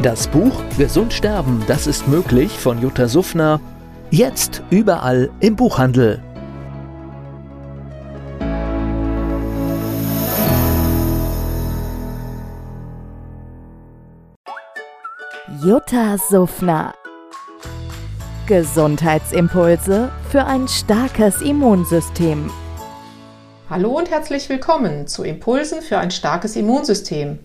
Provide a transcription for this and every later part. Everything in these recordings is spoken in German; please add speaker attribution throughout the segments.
Speaker 1: Das Buch Gesund sterben, das ist möglich von Jutta Suffner. Jetzt überall im Buchhandel.
Speaker 2: Jutta Suffner. Gesundheitsimpulse für ein starkes Immunsystem.
Speaker 3: Hallo und herzlich willkommen zu Impulsen für ein starkes Immunsystem.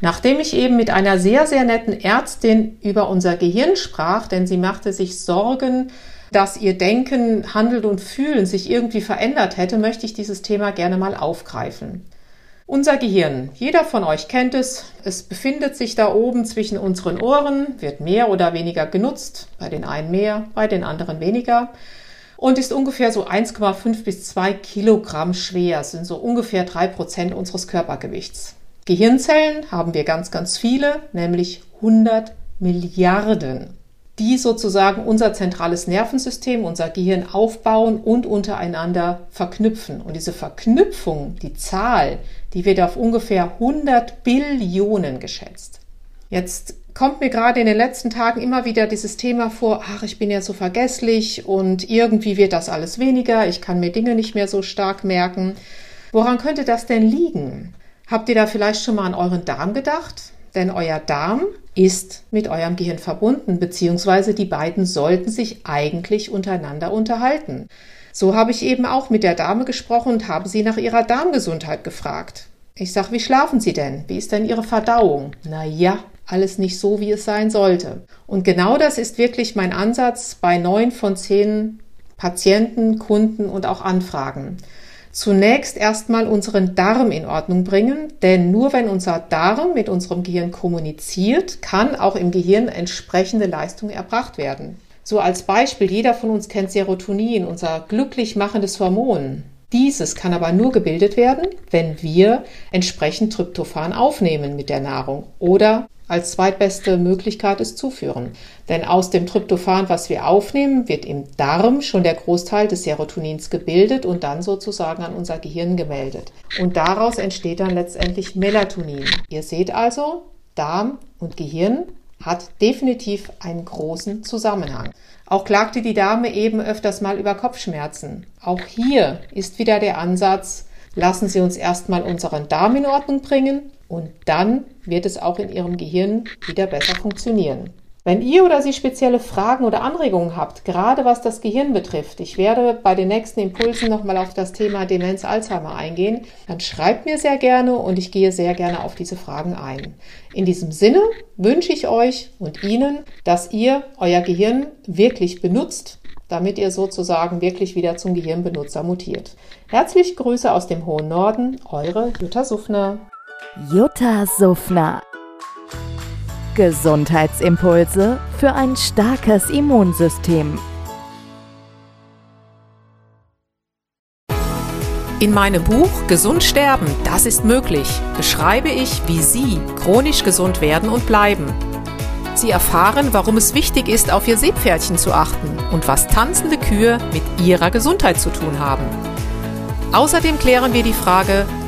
Speaker 3: Nachdem ich eben mit einer sehr, sehr netten Ärztin über unser Gehirn sprach, denn sie machte sich Sorgen, dass ihr Denken, Handeln und Fühlen sich irgendwie verändert hätte, möchte ich dieses Thema gerne mal aufgreifen. Unser Gehirn, jeder von euch kennt es, es befindet sich da oben zwischen unseren Ohren, wird mehr oder weniger genutzt, bei den einen mehr, bei den anderen weniger und ist ungefähr so 1,5 bis 2 Kilogramm schwer, sind so ungefähr drei Prozent unseres Körpergewichts. Gehirnzellen haben wir ganz, ganz viele, nämlich 100 Milliarden die sozusagen unser zentrales Nervensystem, unser Gehirn aufbauen und untereinander verknüpfen. Und diese Verknüpfung, die Zahl, die wird auf ungefähr 100 Billionen geschätzt. Jetzt kommt mir gerade in den letzten Tagen immer wieder dieses Thema vor, ach, ich bin ja so vergesslich und irgendwie wird das alles weniger, ich kann mir Dinge nicht mehr so stark merken. Woran könnte das denn liegen? Habt ihr da vielleicht schon mal an euren Darm gedacht? Denn euer Darm ist mit eurem Gehirn verbunden, beziehungsweise die beiden sollten sich eigentlich untereinander unterhalten. So habe ich eben auch mit der Dame gesprochen und habe sie nach ihrer Darmgesundheit gefragt. Ich sag, wie schlafen Sie denn? Wie ist denn Ihre Verdauung? Na ja, alles nicht so, wie es sein sollte. Und genau das ist wirklich mein Ansatz bei neun von zehn Patienten, Kunden und auch Anfragen zunächst erstmal unseren Darm in Ordnung bringen, denn nur wenn unser Darm mit unserem Gehirn kommuniziert, kann auch im Gehirn entsprechende Leistung erbracht werden. So als Beispiel, jeder von uns kennt Serotonin, unser glücklich machendes Hormon. Dieses kann aber nur gebildet werden, wenn wir entsprechend Tryptophan aufnehmen mit der Nahrung oder als zweitbeste Möglichkeit es zuführen. Denn aus dem Tryptophan, was wir aufnehmen, wird im Darm schon der Großteil des Serotonins gebildet und dann sozusagen an unser Gehirn gemeldet. Und daraus entsteht dann letztendlich Melatonin. Ihr seht also, Darm und Gehirn hat definitiv einen großen Zusammenhang. Auch klagte die Dame eben öfters mal über Kopfschmerzen. Auch hier ist wieder der Ansatz, lassen Sie uns erstmal unseren Darm in Ordnung bringen und dann wird es auch in Ihrem Gehirn wieder besser funktionieren. Wenn ihr oder Sie spezielle Fragen oder Anregungen habt, gerade was das Gehirn betrifft, ich werde bei den nächsten Impulsen nochmal auf das Thema Demenz Alzheimer eingehen, dann schreibt mir sehr gerne und ich gehe sehr gerne auf diese Fragen ein. In diesem Sinne wünsche ich euch und Ihnen, dass ihr euer Gehirn wirklich benutzt, damit ihr sozusagen wirklich wieder zum Gehirnbenutzer mutiert. Herzliche Grüße aus dem hohen Norden, eure Jutta Suffner.
Speaker 2: Jutta Suffner. Gesundheitsimpulse für ein starkes Immunsystem.
Speaker 3: In meinem Buch Gesund sterben, das ist möglich, beschreibe ich, wie Sie chronisch gesund werden und bleiben. Sie erfahren, warum es wichtig ist, auf Ihr Seepferdchen zu achten und was tanzende Kühe mit Ihrer Gesundheit zu tun haben. Außerdem klären wir die Frage,